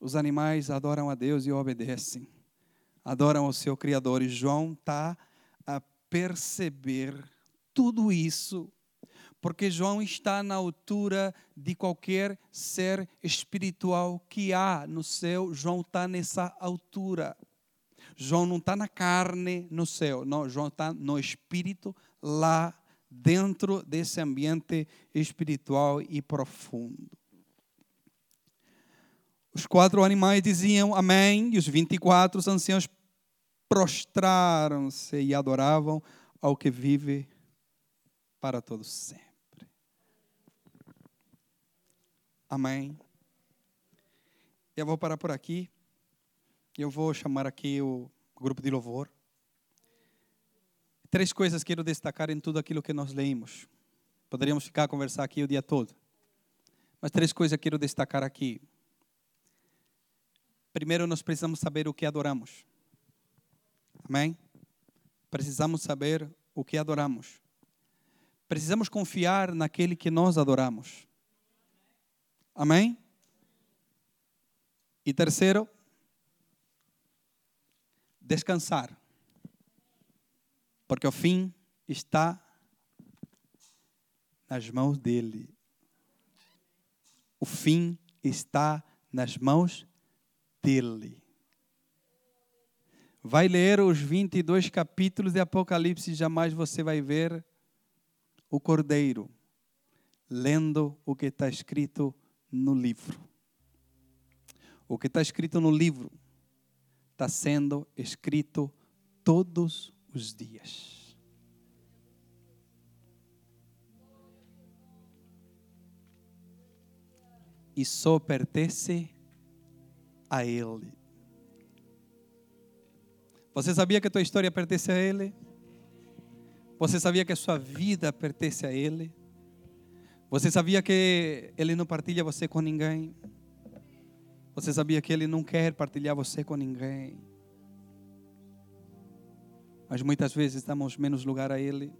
Os animais adoram a Deus e obedecem adoram o seu Criador. E João está a perceber tudo isso, porque João está na altura de qualquer ser espiritual que há no céu. João está nessa altura. João não está na carne no céu, não, João está no espírito lá dentro desse ambiente espiritual e profundo. Os quatro animais diziam amém, e os 24 os anciãos prostraram-se e adoravam ao que vive para todos sempre. Amém. Eu vou parar por aqui. Eu vou chamar aqui o grupo de louvor. Três coisas quero destacar em tudo aquilo que nós leímos. Poderíamos ficar a conversar aqui o dia todo. Mas três coisas quero destacar aqui. Primeiro, nós precisamos saber o que adoramos. Amém? Precisamos saber o que adoramos. Precisamos confiar naquele que nós adoramos. Amém? E terceiro, descansar. Porque o fim está nas mãos dele. O fim está nas mãos dele. Vai ler os 22 capítulos de Apocalipse, jamais você vai ver o cordeiro lendo o que está escrito no livro. O que está escrito no livro está sendo escrito todos os dias. E só pertence a Ele. Você sabia que a tua história pertence a Ele? Você sabia que a sua vida pertence a Ele? Você sabia que Ele não partilha você com ninguém? Você sabia que Ele não quer partilhar você com ninguém? Mas muitas vezes damos menos lugar a Ele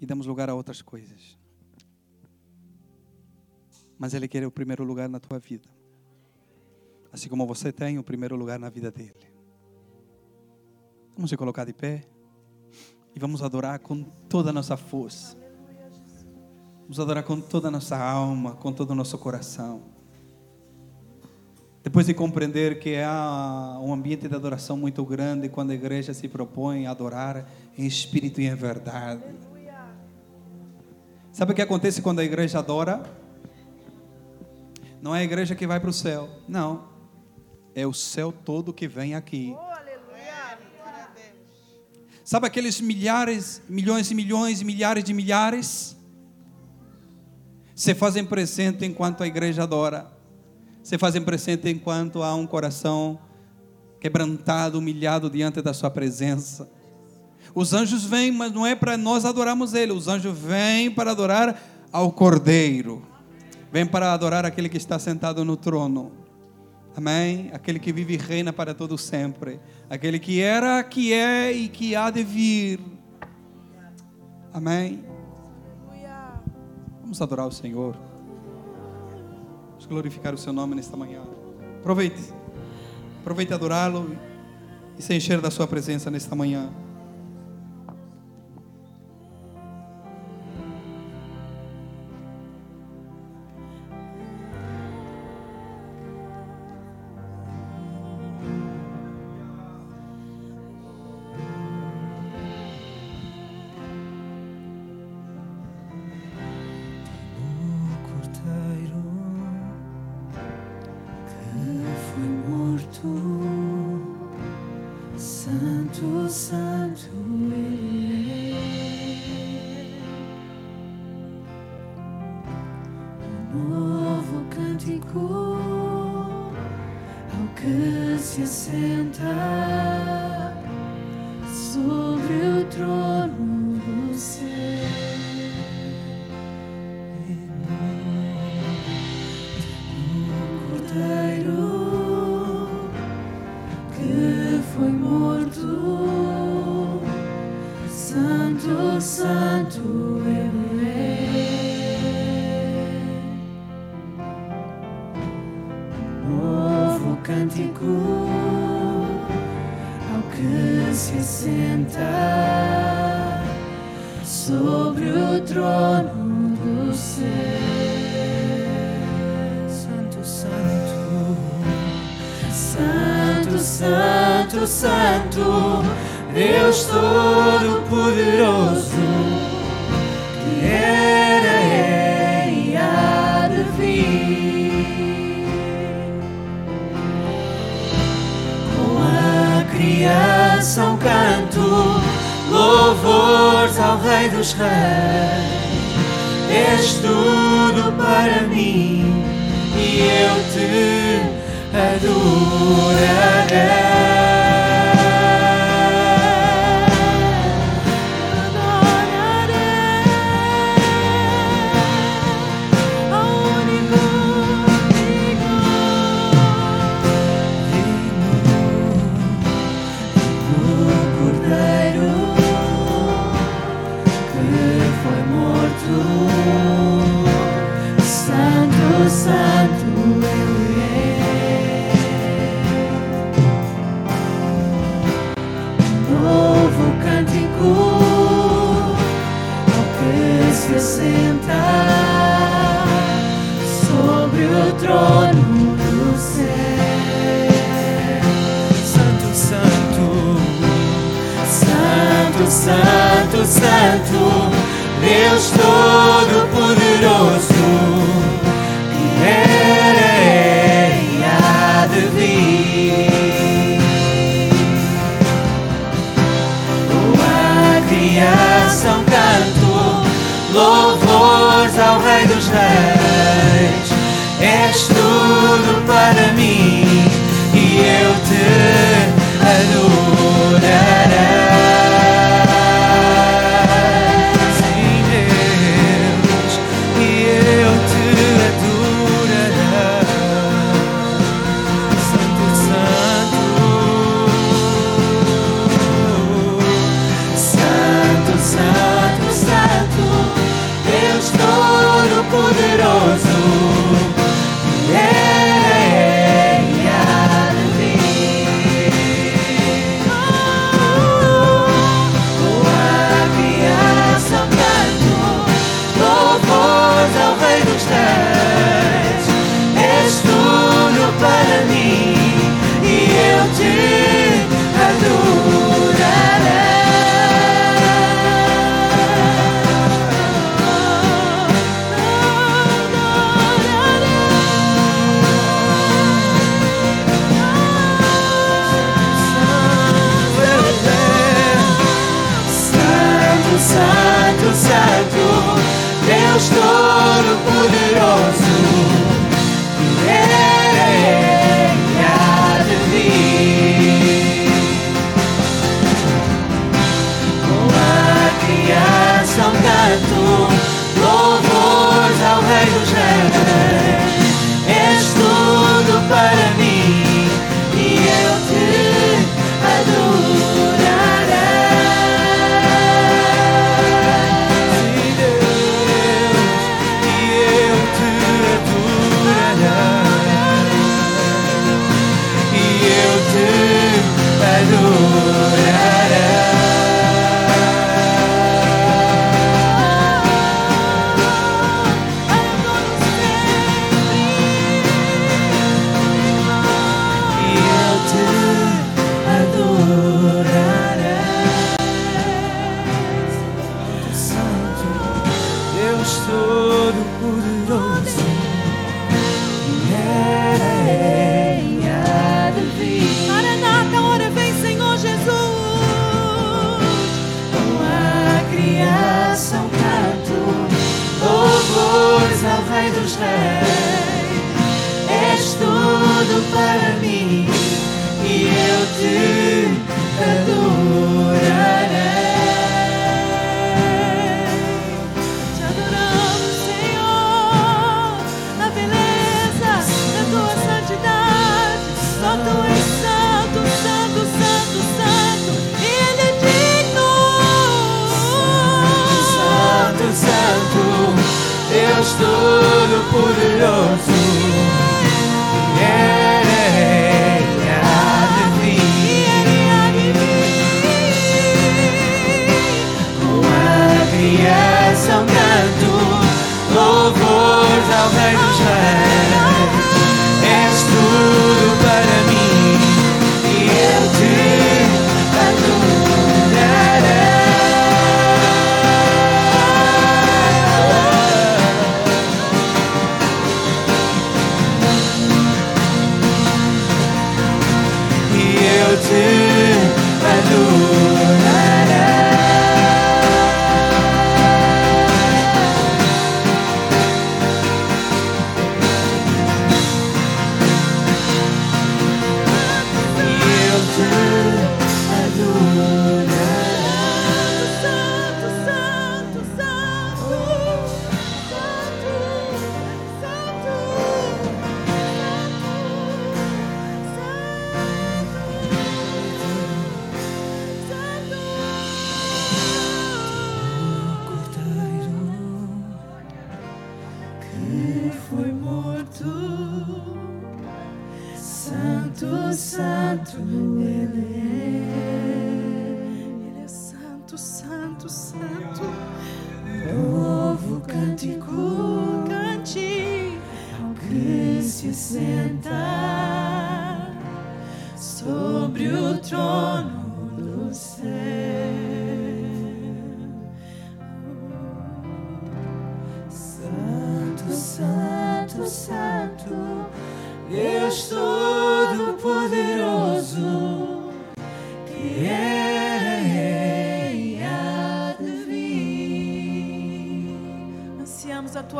e damos lugar a outras coisas. Mas Ele quer o primeiro lugar na tua vida. Assim como você tem o primeiro lugar na vida dele. Vamos se colocar de pé e vamos adorar com toda a nossa força. Vamos adorar com toda a nossa alma, com todo o nosso coração. Depois de compreender que há um ambiente de adoração muito grande quando a igreja se propõe a adorar em espírito e em verdade. Sabe o que acontece quando a igreja adora? Não é a igreja que vai para o céu, não. É o céu todo que vem aqui. Sabe aqueles milhares, milhões e milhões, milhares de milhares? Se fazem presente enquanto a igreja adora. Se fazem presente enquanto há um coração quebrantado, humilhado diante da sua presença. Os anjos vêm, mas não é para nós adorarmos ele. Os anjos vêm para adorar ao Cordeiro. Vêm para adorar aquele que está sentado no trono. Amém? Aquele que vive e reina para todo sempre. Aquele que era, que é e que há de vir. Amém? Vamos adorar o Senhor. Glorificar o seu nome nesta manhã. Aproveite. Aproveite adorá-lo e se encher da sua presença nesta manhã.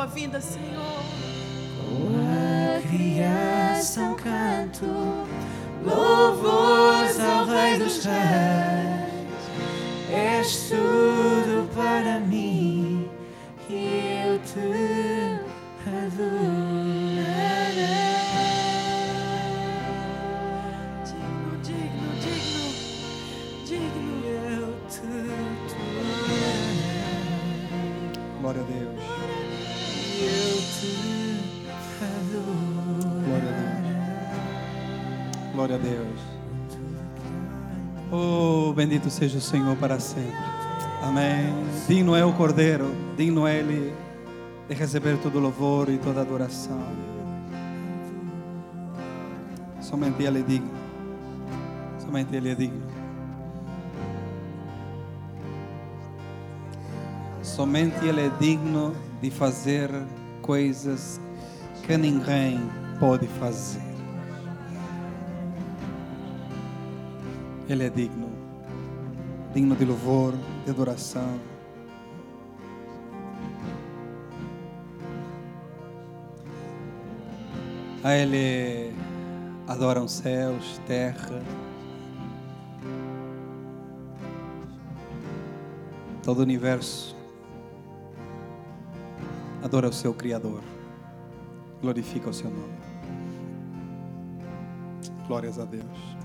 Tua vinda, Senhor. A criação canto, louvores ao Rei dos Reis. Bendito seja o Senhor para sempre. Amém. Digno é o Cordeiro, digno é Ele de receber todo louvor e toda adoração. Somente Ele é digno. Somente Ele é digno. Somente Ele é digno de fazer coisas que ninguém pode fazer. Ele é digno, digno de louvor, de adoração. A Ele adoram céus, terra, todo o universo. Adora o seu Criador, glorifica o seu nome. Glórias a Deus.